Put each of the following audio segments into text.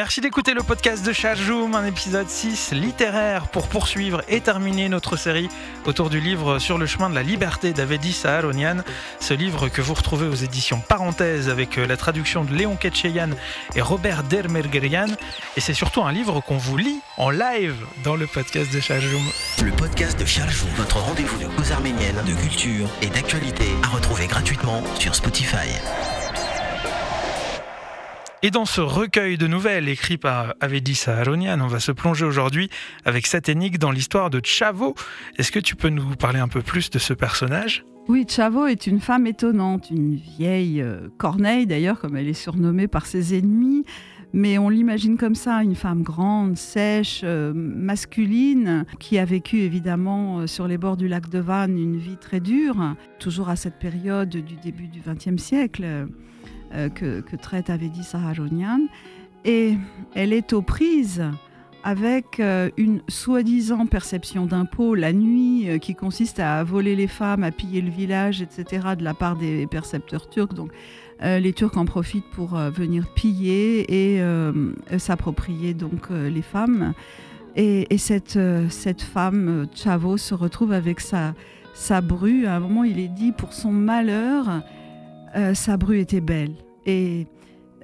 Merci d'écouter le podcast de Chajoum, un épisode 6 littéraire pour poursuivre et terminer notre série autour du livre Sur le chemin de la liberté d'Avedi Saharonian. Ce livre que vous retrouvez aux éditions Parenthèses avec euh, la traduction de Léon Ketcheyan et Robert Dermergerian. Et c'est surtout un livre qu'on vous lit en live dans le podcast de Chajoum. Le podcast de Chajoum, votre rendez-vous de cause arménienne, de culture et d'actualité à retrouver gratuitement sur Spotify. Et dans ce recueil de nouvelles écrit par Avedi Saharonian, on va se plonger aujourd'hui avec énigme dans l'histoire de Chavo. Est-ce que tu peux nous parler un peu plus de ce personnage? Oui, Chavo est une femme étonnante, une vieille euh, Corneille d'ailleurs, comme elle est surnommée par ses ennemis, mais on l'imagine comme ça, une femme grande, sèche, euh, masculine, qui a vécu évidemment euh, sur les bords du lac de Vannes une vie très dure, toujours à cette période du début du XXe siècle. Euh, que, traite avait dit Sarah Jonian. Et elle est aux prises avec euh, une soi-disant perception d'impôt la nuit euh, qui consiste à voler les femmes, à piller le village, etc. de la part des percepteurs turcs. Donc les Turcs en profitent pour venir piller et s'approprier donc les femmes. Et, cette, cette femme, Chavo, se retrouve avec sa, sa bru. À un moment, il est dit, pour son malheur, euh, sa bru était belle. Et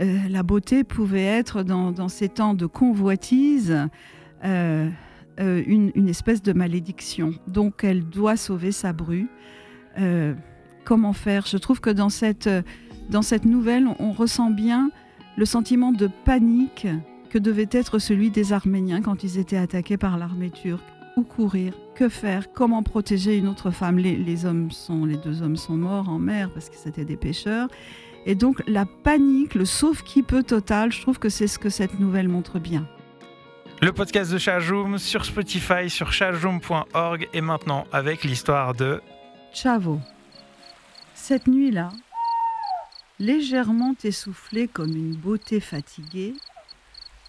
euh, la beauté pouvait être, dans, ces temps de convoitise, euh, une, espèce de malédiction. Donc elle doit sauver sa bru. comment faire? Je trouve que dans cette, dans cette nouvelle, on, ressent bien le sentiment de panique que devait être celui des Arméniens quand ils étaient attaqués par l'armée turque. Où courir Que faire? Comment protéger une autre femme? Les, hommes sont, les deux hommes sont morts en mer parce que c'était des pêcheurs. Et donc la panique, le sauf qui peut total, je trouve que c'est ce que cette nouvelle montre bien. Le podcast de Chajoum sur Spotify, sur chajoum.org et maintenant avec l'histoire de Chavo. Cette nuit-là, légèrement essoufflé comme une beauté fatiguée,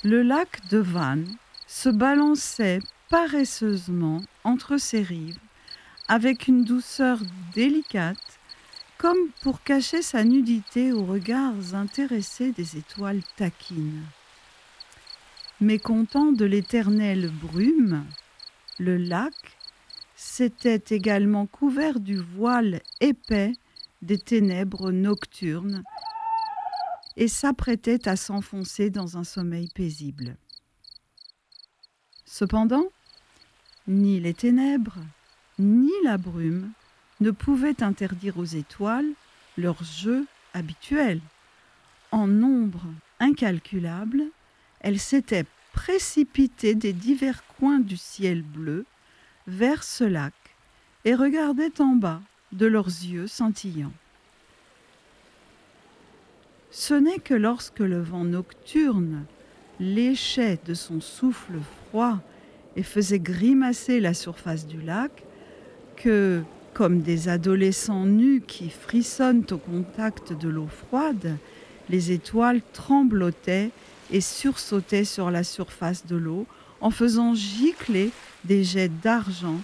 le lac de Vannes se balançait paresseusement entre ses rives, avec une douceur délicate, comme pour cacher sa nudité aux regards intéressés des étoiles taquines. Mécontent de l'éternelle brume, le lac s'était également couvert du voile épais des ténèbres nocturnes et s'apprêtait à s'enfoncer dans un sommeil paisible. Cependant, ni les ténèbres, ni la brume ne pouvaient interdire aux étoiles leur jeu habituel. En nombre incalculable, elles s'étaient précipitées des divers coins du ciel bleu vers ce lac et regardaient en bas de leurs yeux scintillants. Ce n'est que lorsque le vent nocturne léchait de son souffle froid et faisait grimacer la surface du lac, que, comme des adolescents nus qui frissonnent au contact de l'eau froide, les étoiles tremblotaient et sursautaient sur la surface de l'eau en faisant gicler des jets d'argent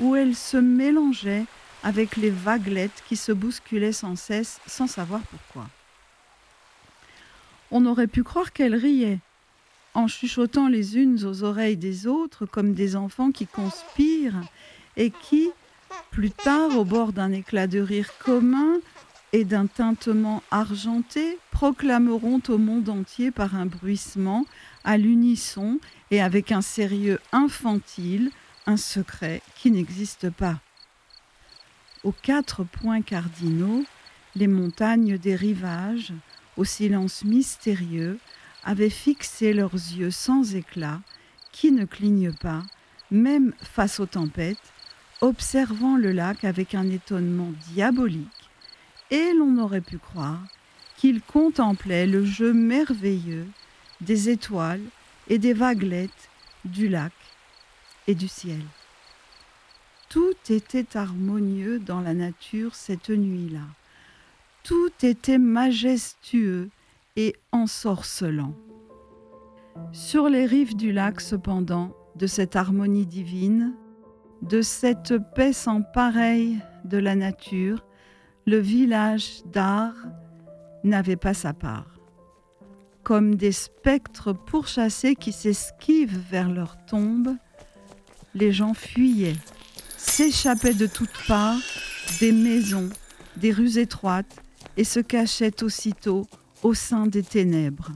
où elles se mélangeaient avec les vaguelettes qui se bousculaient sans cesse sans savoir pourquoi. On aurait pu croire qu'elles riaient, en chuchotant les unes aux oreilles des autres comme des enfants qui conspirent et qui, plus tard, au bord d'un éclat de rire commun et d'un tintement argenté, proclameront au monde entier par un bruissement, à l'unisson et avec un sérieux infantile, un secret qui n'existe pas. Aux quatre points cardinaux, les montagnes des rivages, au silence mystérieux, avaient fixé leurs yeux sans éclat, qui ne clignent pas, même face aux tempêtes, observant le lac avec un étonnement diabolique, et l'on aurait pu croire qu'ils contemplaient le jeu merveilleux des étoiles et des vaguelettes du lac et du ciel. Tout était harmonieux dans la nature cette nuit-là. Tout était majestueux et ensorcelant. Sur les rives du lac, cependant, de cette harmonie divine, de cette paix sans pareille de la nature, le village d'art n'avait pas sa part. comme des spectres pourchassés qui s'esquivent vers leur tombe, les gens fuyaient, s'échappaient de toutes parts, des maisons, des rues étroites, et se cachaient aussitôt au sein des ténèbres.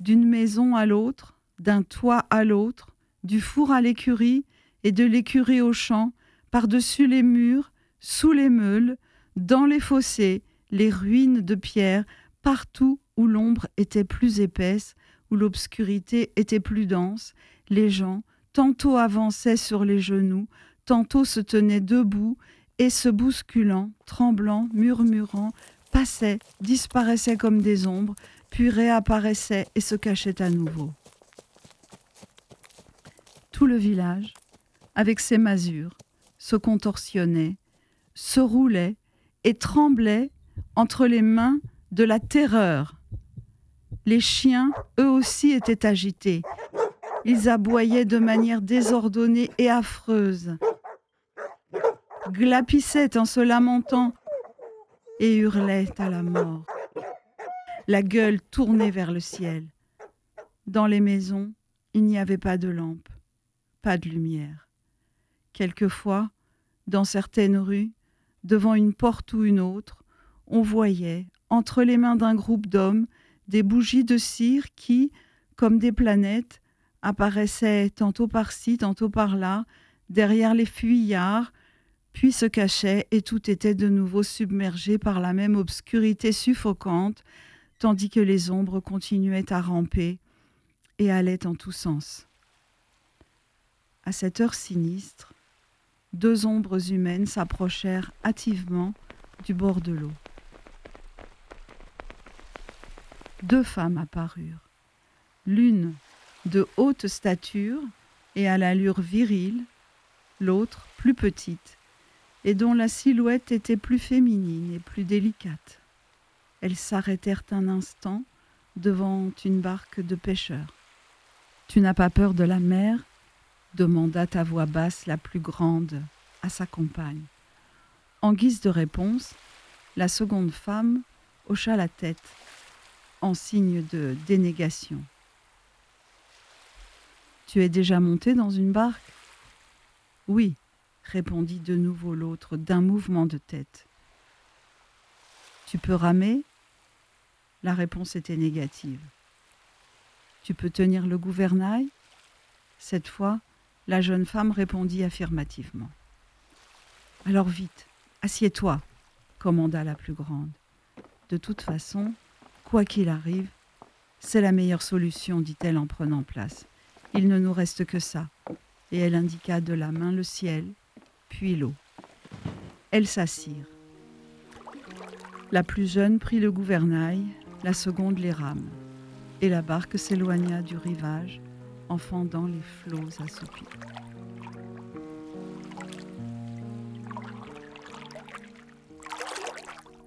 D'une maison à l'autre, d'un toit à l'autre, du four à l'écurie et de l'écurie au champ, par-dessus les murs, sous les meules, dans les fossés, les ruines de pierre, partout où l'ombre était plus épaisse, où l'obscurité était plus dense, les gens tantôt avançaient sur les genoux, tantôt se tenaient debout et se bousculant, tremblant, murmurant, passaient, disparaissaient comme des ombres, puis réapparaissaient et se cachaient à nouveau. Tout le village, avec ses masures, se contorsionnait, se roulait et tremblait entre les mains de la terreur. Les chiens, eux aussi, étaient agités. Ils aboyaient de manière désordonnée et affreuse, glapissaient en se lamentant et hurlaient à la mort, la gueule tournée vers le ciel. Dans les maisons, il n'y avait pas de lampe, pas de lumière. Quelquefois, dans certaines rues, devant une porte ou une autre, on voyait, entre les mains d'un groupe d'hommes, des bougies de cire qui, comme des planètes, apparaissaient tantôt par-ci, tantôt par-là, derrière les fuyards, puis se cachaient et tout était de nouveau submergé par la même obscurité suffocante, tandis que les ombres continuaient à ramper et allaient en tous sens. À cette heure sinistre, deux ombres humaines s'approchèrent hâtivement du bord de l'eau. Deux femmes apparurent, l'une de haute stature et à l'allure virile, l'autre plus petite, et dont la silhouette était plus féminine et plus délicate. Elles s'arrêtèrent un instant devant une barque de pêcheurs. Tu n'as pas peur de la mer? demanda à voix basse la plus grande à sa compagne. En guise de réponse, la seconde femme hocha la tête en signe de dénégation. Tu es déjà monté dans une barque Oui, répondit de nouveau l'autre d'un mouvement de tête. Tu peux ramer? La réponse était négative. Tu peux tenir le gouvernail? Cette fois, la jeune femme répondit affirmativement. Alors vite, assieds-toi, commanda la plus grande. De toute façon, quoi qu'il arrive, c'est la meilleure solution, dit-elle en prenant place. Il ne nous reste que ça. Et elle indiqua de la main le ciel, puis l'eau. Elles s'assirent. La plus jeune prit le gouvernail, la seconde les rames, et la barque s'éloigna du rivage en fendant les flots assoupis.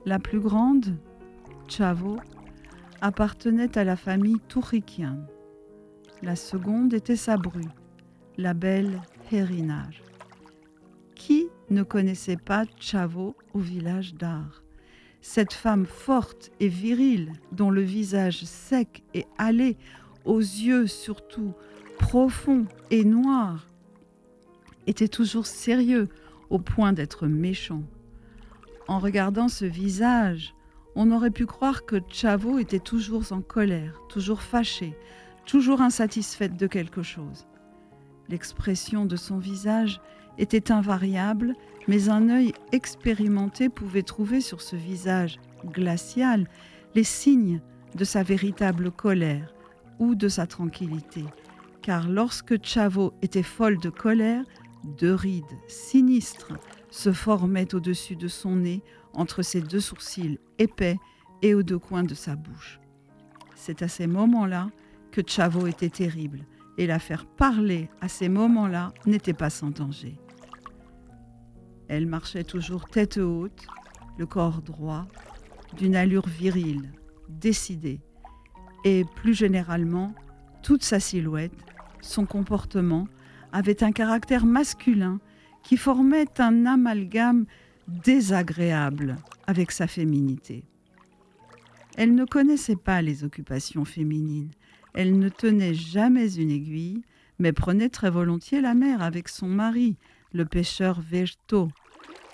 La plus grande, Chavo, appartenait à la famille Tourikian. La seconde était sa bru, la belle Hérinage. Qui ne connaissait pas Chavo au village d'Art Cette femme forte et virile, dont le visage sec et hâlé, aux yeux surtout profond et noir, était toujours sérieux au point d'être méchant. En regardant ce visage, on aurait pu croire que Chavo était toujours en colère, toujours fâché, toujours insatisfaite de quelque chose. L'expression de son visage était invariable, mais un œil expérimenté pouvait trouver sur ce visage glacial les signes de sa véritable colère ou de sa tranquillité car lorsque Chavo était folle de colère, deux rides sinistres se formaient au-dessus de son nez, entre ses deux sourcils épais et aux deux coins de sa bouche. C'est à ces moments-là que Chavo était terrible, et la faire parler à ces moments-là n'était pas sans danger. Elle marchait toujours tête haute, le corps droit, d'une allure virile, décidée, et plus généralement, toute sa silhouette son comportement avait un caractère masculin qui formait un amalgame désagréable avec sa féminité. Elle ne connaissait pas les occupations féminines. Elle ne tenait jamais une aiguille, mais prenait très volontiers la mer avec son mari, le pêcheur Vejto.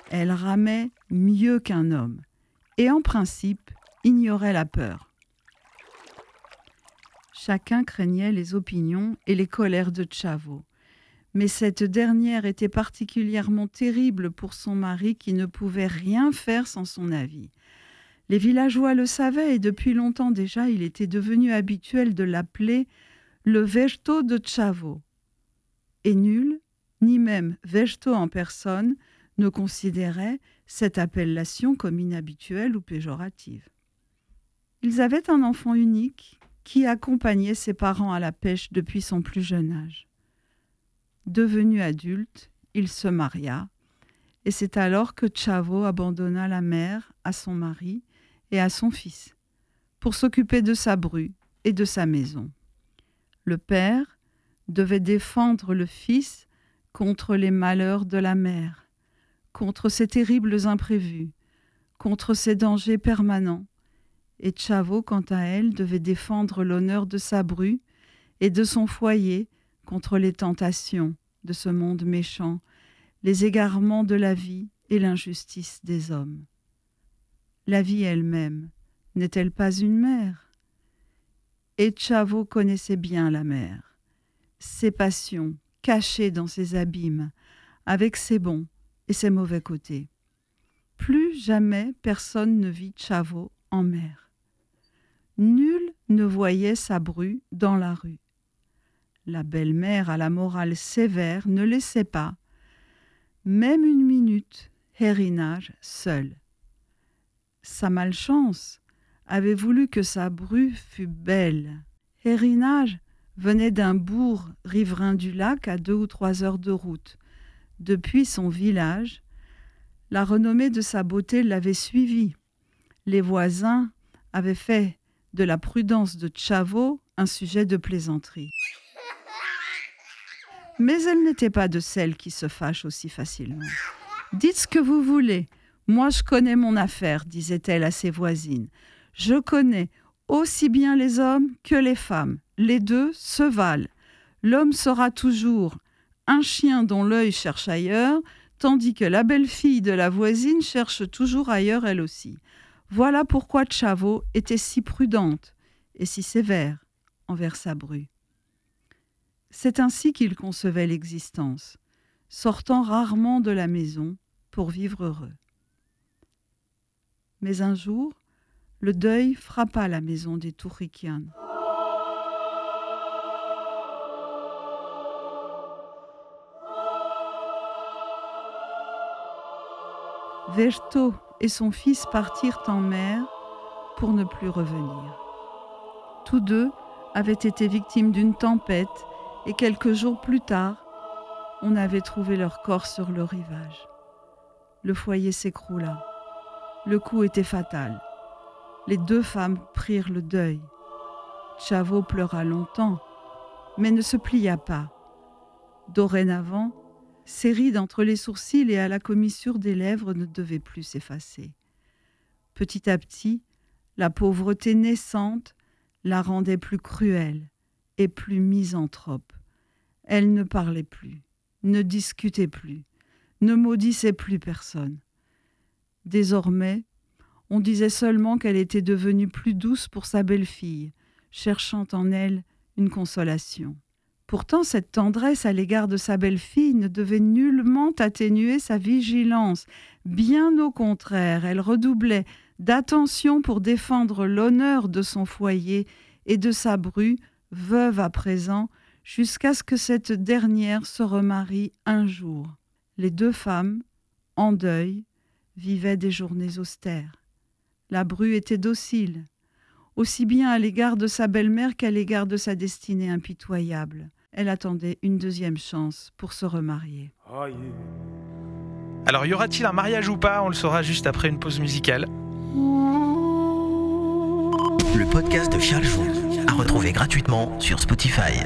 Elle ramait mieux qu'un homme et en principe ignorait la peur. Chacun craignait les opinions et les colères de Chavo. Mais cette dernière était particulièrement terrible pour son mari qui ne pouvait rien faire sans son avis. Les villageois le savaient et depuis longtemps déjà il était devenu habituel de l'appeler le Vejto de Chavo. Et nul, ni même Vejto en personne, ne considérait cette appellation comme inhabituelle ou péjorative. Ils avaient un enfant unique qui accompagnait ses parents à la pêche depuis son plus jeune âge. Devenu adulte, il se maria, et c'est alors que Chavo abandonna la mère à son mari et à son fils, pour s'occuper de sa bru et de sa maison. Le père devait défendre le fils contre les malheurs de la mère, contre ses terribles imprévus, contre ses dangers permanents, et Chavo, quant à elle, devait défendre l'honneur de sa bru et de son foyer contre les tentations de ce monde méchant, les égarements de la vie et l'injustice des hommes. La vie elle-même n'est-elle pas une mère Et Chavo connaissait bien la mer, ses passions cachées dans ses abîmes, avec ses bons et ses mauvais côtés. Plus jamais personne ne vit Chavo en mer. Nul ne voyait sa bru dans la rue. La belle-mère à la morale sévère ne laissait pas, même une minute, Hérinage seul. Sa malchance avait voulu que sa bru fût belle. Hérinage venait d'un bourg riverain du lac à deux ou trois heures de route. Depuis son village, la renommée de sa beauté l'avait suivi. Les voisins avaient fait de la prudence de Chavo un sujet de plaisanterie. Mais elle n'était pas de celles qui se fâchent aussi facilement. Dites ce que vous voulez. Moi, je connais mon affaire, disait-elle à ses voisines. Je connais aussi bien les hommes que les femmes. Les deux se valent. L'homme sera toujours un chien dont l'œil cherche ailleurs, tandis que la belle-fille de la voisine cherche toujours ailleurs elle aussi. Voilà pourquoi Chavo était si prudente et si sévère envers sa bru. C'est ainsi qu'il concevait l'existence, sortant rarement de la maison pour vivre heureux. Mais un jour, le deuil frappa la maison des Tourikian. Verto et son fils partirent en mer pour ne plus revenir. Tous deux avaient été victimes d'une tempête et quelques jours plus tard, on avait trouvé leur corps sur le rivage. Le foyer s'écroula. Le coup était fatal. Les deux femmes prirent le deuil. Chavo pleura longtemps, mais ne se plia pas. Dorénavant, ses rides entre les sourcils et à la commissure des lèvres ne devaient plus s'effacer. Petit à petit, la pauvreté naissante la rendait plus cruelle et plus misanthrope. Elle ne parlait plus, ne discutait plus, ne maudissait plus personne. Désormais, on disait seulement qu'elle était devenue plus douce pour sa belle-fille, cherchant en elle une consolation. Pourtant, cette tendresse à l'égard de sa belle-fille ne devait nullement atténuer sa vigilance. Bien au contraire, elle redoublait d'attention pour défendre l'honneur de son foyer et de sa bru, veuve à présent, jusqu'à ce que cette dernière se remarie un jour. Les deux femmes, en deuil, vivaient des journées austères. La bru était docile, aussi bien à l'égard de sa belle-mère qu'à l'égard de sa destinée impitoyable. Elle attendait une deuxième chance pour se remarier. Alors, y aura-t-il un mariage ou pas? On le saura juste après une pause musicale. Le podcast de Charles Joux, à retrouver gratuitement sur Spotify.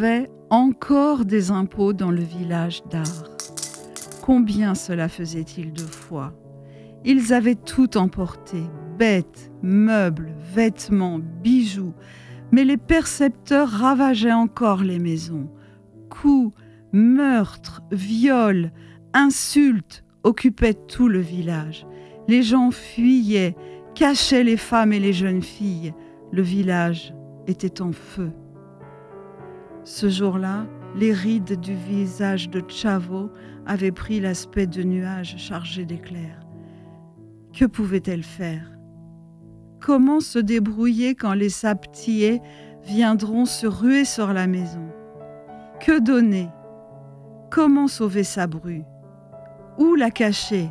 Prélevait encore des impôts dans le village d'Ar. Combien cela faisait-il de fois Ils avaient tout emporté, bêtes, meubles, vêtements, bijoux, mais les percepteurs ravageaient encore les maisons. Coups, meurtres, viols, insultes occupaient tout le village. Les gens fuyaient, cachaient les femmes et les jeunes filles. Le village était en feu. Ce jour-là, les rides du visage de Chavo avaient pris l'aspect de nuages chargés d'éclairs. Que pouvait-elle faire? Comment se débrouiller quand les saptiers viendront se ruer sur la maison? Que donner? Comment sauver sa bru? Où la cacher?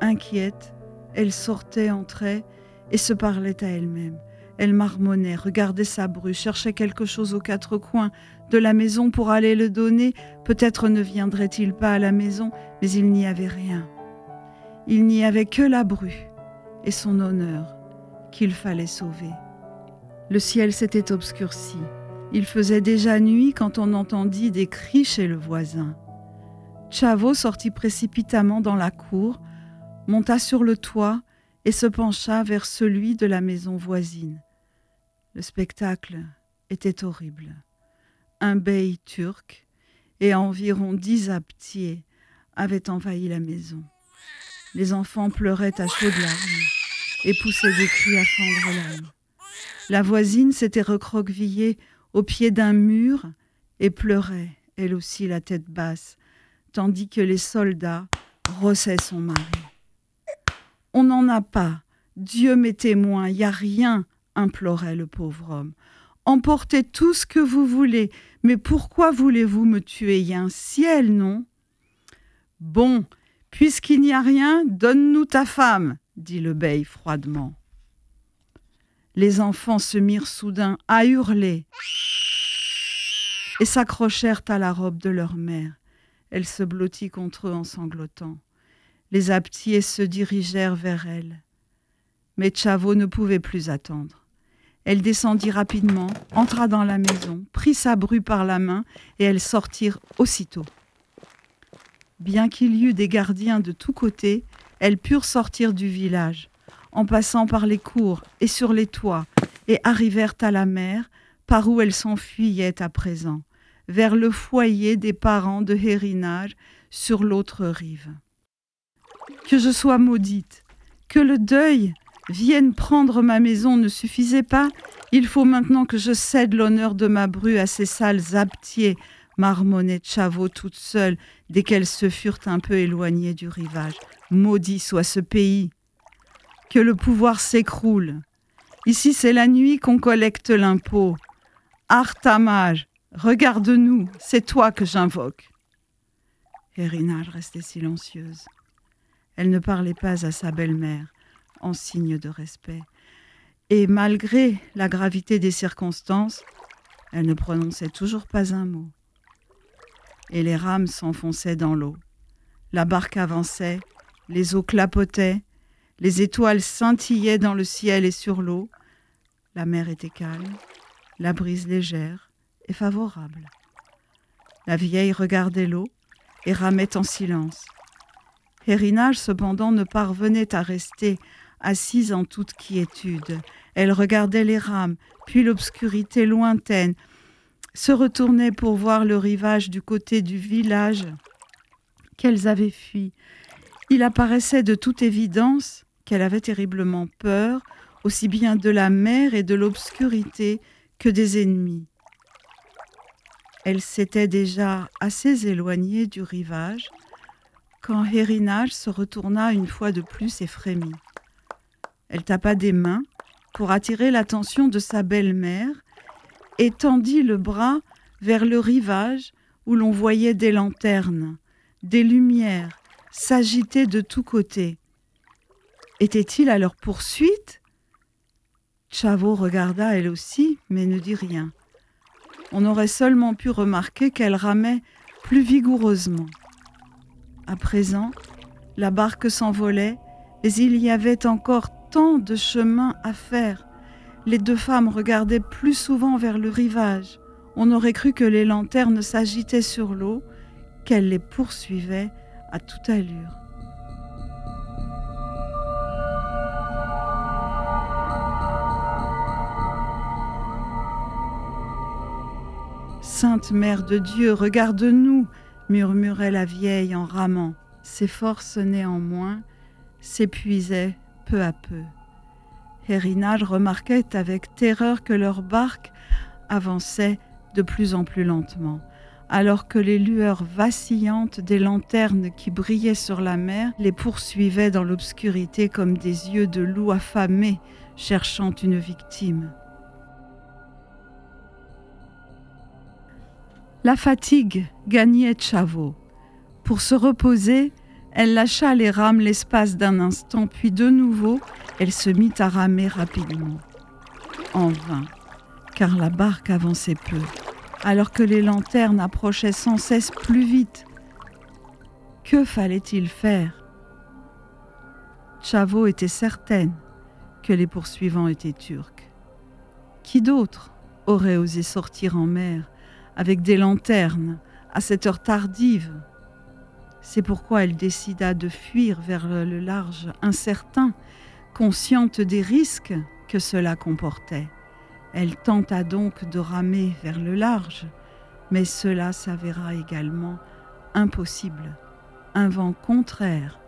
Inquiète, elle sortait, entrait et se parlait à elle-même. Elle marmonnait, regardait sa bru, cherchait quelque chose aux quatre coins de la maison pour aller le donner. Peut-être ne viendrait-il pas à la maison, mais il n'y avait rien. Il n'y avait que la bru et son honneur qu'il fallait sauver. Le ciel s'était obscurci. Il faisait déjà nuit quand on entendit des cris chez le voisin. Chavo sortit précipitamment dans la cour, monta sur le toit et se pencha vers celui de la maison voisine. Le spectacle était horrible. Un bey turc et environ dix aptiers avaient envahi la maison. Les enfants pleuraient à chaudes larmes et poussaient des cris à fendre l'âme. La voisine s'était recroquevillée au pied d'un mur et pleurait, elle aussi, la tête basse, tandis que les soldats rossaient son mari. On n'en a pas, Dieu m'est témoin, n'y a rien, implorait le pauvre homme. Emportez tout ce que vous voulez, mais pourquoi voulez-vous me tuer? Il y a un ciel, non? Bon, puisqu'il n'y a rien, donne-nous ta femme, dit le bey froidement. Les enfants se mirent soudain à hurler et s'accrochèrent à la robe de leur mère. Elle se blottit contre eux en sanglotant. Les aptiers se dirigèrent vers elle. Mais Chavo ne pouvait plus attendre. Elle descendit rapidement, entra dans la maison, prit sa bru par la main, et elles sortirent aussitôt. Bien qu'il y eût des gardiens de tous côtés, elles purent sortir du village, en passant par les cours et sur les toits, et arrivèrent à la mer, par où elles s'enfuyaient à présent, vers le foyer des parents de Hérinage sur l'autre rive. Que je sois maudite, que le deuil vienne prendre ma maison ne suffisait pas, il faut maintenant que je cède l'honneur de ma bru à ces sales aptiers, marmonnait Chavot toute seule dès qu'elles se furent un peu éloignées du rivage. Maudit soit ce pays. Que le pouvoir s'écroule. Ici c'est la nuit qu'on collecte l'impôt. Artamage, regarde-nous, c'est toi que j'invoque. Hérinage restait silencieuse. Elle ne parlait pas à sa belle-mère, en signe de respect. Et malgré la gravité des circonstances, elle ne prononçait toujours pas un mot. Et les rames s'enfonçaient dans l'eau. La barque avançait, les eaux clapotaient, les étoiles scintillaient dans le ciel et sur l'eau. La mer était calme, la brise légère et favorable. La vieille regardait l'eau et ramait en silence. Hérinage, cependant, ne parvenait à rester assise en toute quiétude. Elle regardait les rames, puis l'obscurité lointaine, se retournait pour voir le rivage du côté du village qu'elles avaient fui, il apparaissait de toute évidence qu'elle avait terriblement peur, aussi bien de la mer et de l'obscurité que des ennemis. Elle s'était déjà assez éloignée du rivage quand Hérinage se retourna une fois de plus et frémit. Elle tapa des mains pour attirer l'attention de sa belle-mère et tendit le bras vers le rivage où l'on voyait des lanternes, des lumières, s'agitaient de tous côtés. Était-il à leur poursuite? Chavo regarda elle aussi, mais ne dit rien. On aurait seulement pu remarquer qu'elle ramait plus vigoureusement. À présent, la barque s'envolait, mais il y avait encore tant de chemin à faire. Les deux femmes regardaient plus souvent vers le rivage. On aurait cru que les lanternes s'agitaient sur l'eau, qu'elles les poursuivaient à toute allure. Sainte Mère de Dieu, regarde-nous, murmurait la vieille en ramant. Ses forces néanmoins s'épuisaient peu à peu. Hérinage remarquait avec terreur que leur barque avançait de plus en plus lentement, alors que les lueurs vacillantes des lanternes qui brillaient sur la mer les poursuivaient dans l'obscurité comme des yeux de loup affamés cherchant une victime. La fatigue gagnait Chavot. Pour se reposer, elle lâcha les rames l'espace d'un instant, puis de nouveau, elle se mit à ramer rapidement. En vain, car la barque avançait peu, alors que les lanternes approchaient sans cesse plus vite. Que fallait-il faire? Chavot était certaine que les poursuivants étaient turcs. Qui d'autre aurait osé sortir en mer avec des lanternes à cette heure tardive? C'est pourquoi elle décida de fuir vers le large incertain, consciente des risques que cela comportait. Elle tenta donc de ramer vers le large, mais cela s'avéra également impossible. Un vent contraire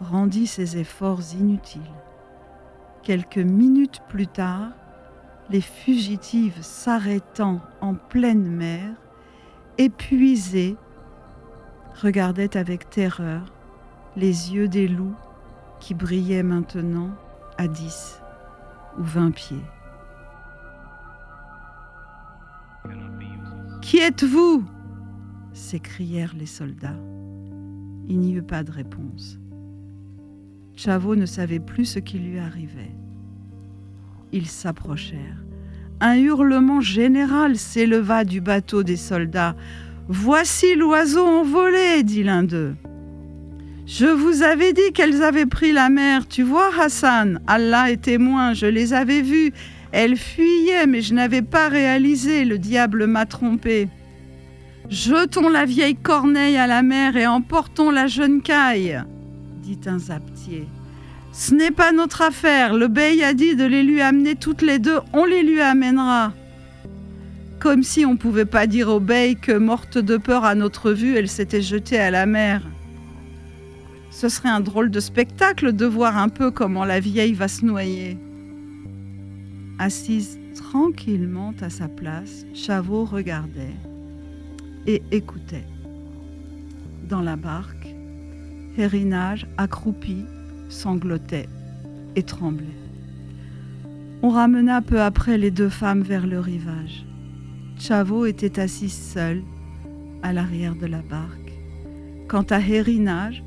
rendit ses efforts inutiles. Quelques minutes plus tard, les fugitives s'arrêtant en pleine mer, épuisées, regardaient avec terreur les yeux des loups qui brillaient maintenant à dix ou vingt pieds. Qui êtes-vous? s'écrièrent les soldats. Il n'y eut pas de réponse. Chavot ne savait plus ce qui lui arrivait. Ils s'approchèrent. Un hurlement général s'éleva du bateau des soldats. Voici l'oiseau envolé, dit l'un d'eux. Je vous avais dit qu'elles avaient pris la mer, tu vois, Hassan. Allah est témoin, je les avais vues. Elles fuyaient, mais je n'avais pas réalisé, le diable m'a trompé. Jetons la vieille corneille à la mer et emportons la jeune caille, dit un zaptier. Ce n'est pas notre affaire. Le bey a dit de les lui amener toutes les deux. On les lui amènera. Comme si on ne pouvait pas dire au bey que, morte de peur à notre vue, elle s'était jetée à la mer. Ce serait un drôle de spectacle de voir un peu comment la vieille va se noyer. Assise tranquillement à sa place, Chavot regardait et écoutait. Dans la barque, Hérinage, accroupi, sanglotait et tremblait. On ramena peu après les deux femmes vers le rivage. Chavot était assise seule à l'arrière de la barque. Quant à Hérinage,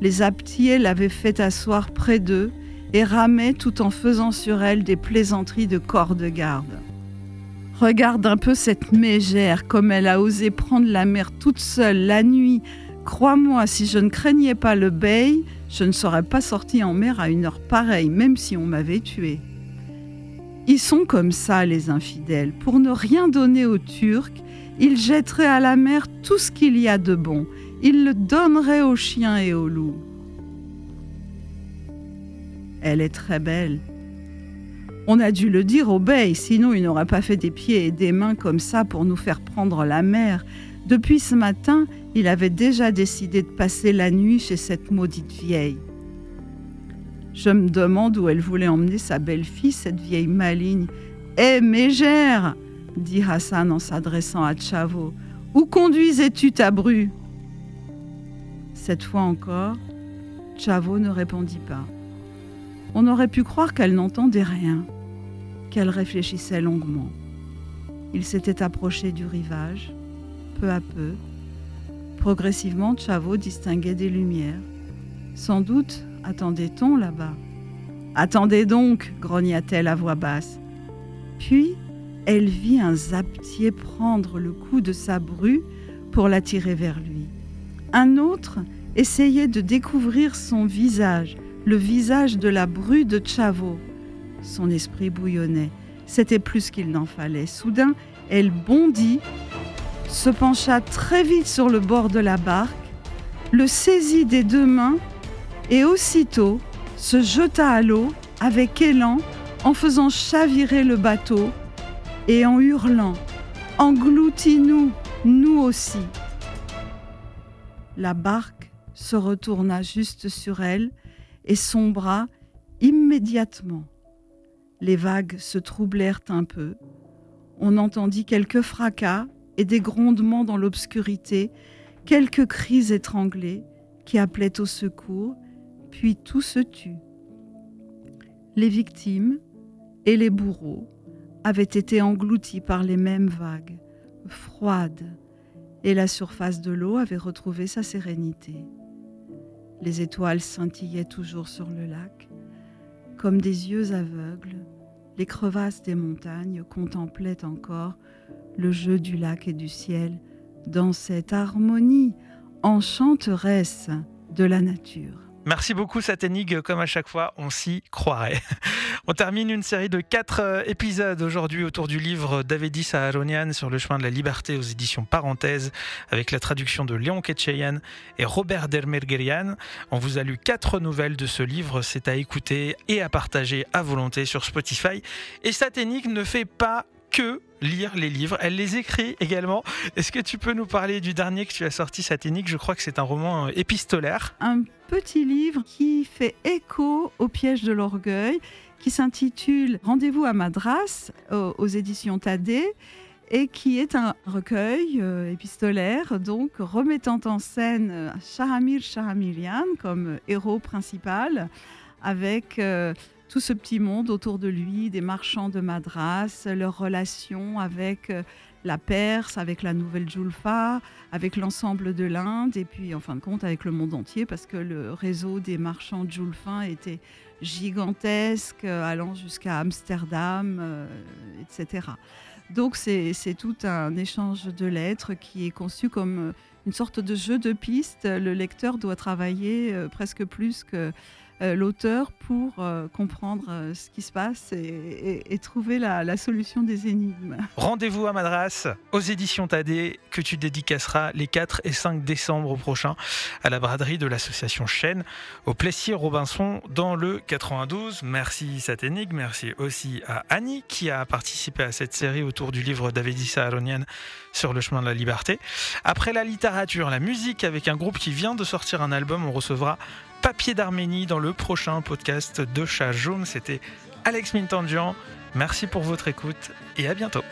les aptiers l'avaient fait asseoir près d'eux et ramaient tout en faisant sur elle des plaisanteries de corps de garde. Regarde un peu cette mégère, comme elle a osé prendre la mer toute seule la nuit. Crois-moi, si je ne craignais pas le bey, je ne serais pas sorti en mer à une heure pareille, même si on m'avait tué. Ils sont comme ça, les infidèles. Pour ne rien donner aux Turcs, ils jetteraient à la mer tout ce qu'il y a de bon. Ils le donneraient aux chiens et aux loups. Elle est très belle. On a dû le dire au bey, sinon il n'aurait pas fait des pieds et des mains comme ça pour nous faire prendre la mer. Depuis ce matin, il avait déjà décidé de passer la nuit chez cette maudite vieille. Je me demande où elle voulait emmener sa belle-fille, cette vieille maligne. Hé, mégère dit Hassan en s'adressant à Chavo. Où conduisais-tu ta bru? Cette fois encore, Chavo ne répondit pas. On aurait pu croire qu'elle n'entendait rien, qu'elle réfléchissait longuement. Il s'était approché du rivage, peu à peu, Progressivement, Chavo distinguait des lumières. Sans doute attendait-on là-bas? Attendez donc, grogna-t-elle à voix basse. Puis, elle vit un zaptier prendre le coup de sa bru pour l'attirer vers lui. Un autre essayait de découvrir son visage, le visage de la bru de Chavo. Son esprit bouillonnait. C'était plus qu'il n'en fallait. Soudain, elle bondit, se pencha très vite sur le bord de la barque, le saisit des deux mains et aussitôt se jeta à l'eau avec élan en faisant chavirer le bateau et en hurlant Engloutis-nous, nous aussi. La barque se retourna juste sur elle et sombra immédiatement. Les vagues se troublèrent un peu. On entendit quelques fracas et des grondements dans l'obscurité, quelques cris étranglés qui appelaient au secours, puis tout se tut. Les victimes et les bourreaux avaient été engloutis par les mêmes vagues, froides, et la surface de l'eau avait retrouvé sa sérénité. Les étoiles scintillaient toujours sur le lac. Comme des yeux aveugles, les crevasses des montagnes contemplaient encore le jeu du lac et du ciel dans cette harmonie enchanteresse de la nature. Merci beaucoup Saténig, comme à chaque fois, on s'y croirait. On termine une série de quatre euh, épisodes aujourd'hui autour du livre d'Avedis Aaronian sur le chemin de la liberté aux éditions Parenthèses avec la traduction de Léon Ketcheyan et Robert Dermergerian. On vous a lu quatre nouvelles de ce livre, c'est à écouter et à partager à volonté sur Spotify. Et Saténig ne fait pas que lire les livres, elle les écrit également. Est-ce que tu peux nous parler du dernier que tu as sorti, Saténique Je crois que c'est un roman euh, épistolaire. Un petit livre qui fait écho au piège de l'orgueil, qui s'intitule Rendez-vous à Madras aux, éditions Tadé et qui est un recueil euh, épistolaire, donc remettant en scène euh, Shahamir Shahamirian comme héros principal, avec tout ce petit monde autour de lui, des marchands de Madras, leur relation avec euh, la Perse, avec la nouvelle Julfa, avec l'ensemble de l'Inde et puis en fin de compte avec le monde entier parce que le réseau des marchands Julfins était gigantesque, euh, allant jusqu'à Amsterdam, euh, etc. Donc c'est tout un échange de lettres qui est conçu comme une sorte de jeu de piste. Le lecteur doit travailler presque plus que l'auteur pour euh, comprendre euh, ce qui se passe et, trouver la, solution des énigmes. Rendez-vous à Madras aux éditions Tadé que tu dédicaceras les 4 et 5 décembre prochains à la braderie de l'association Chêne au Plessis Robinson dans le 92. Merci Saténique, merci aussi à Annie qui a participé à cette série autour du livre d'Avedissa Aronian sur le chemin de la liberté. Après la littérature, la musique avec un groupe qui vient de sortir un album, on recevra Papier d'Arménie dans le prochain podcast de Chat Jaune. C'était Alex Mintangian. Merci pour votre écoute et à bientôt.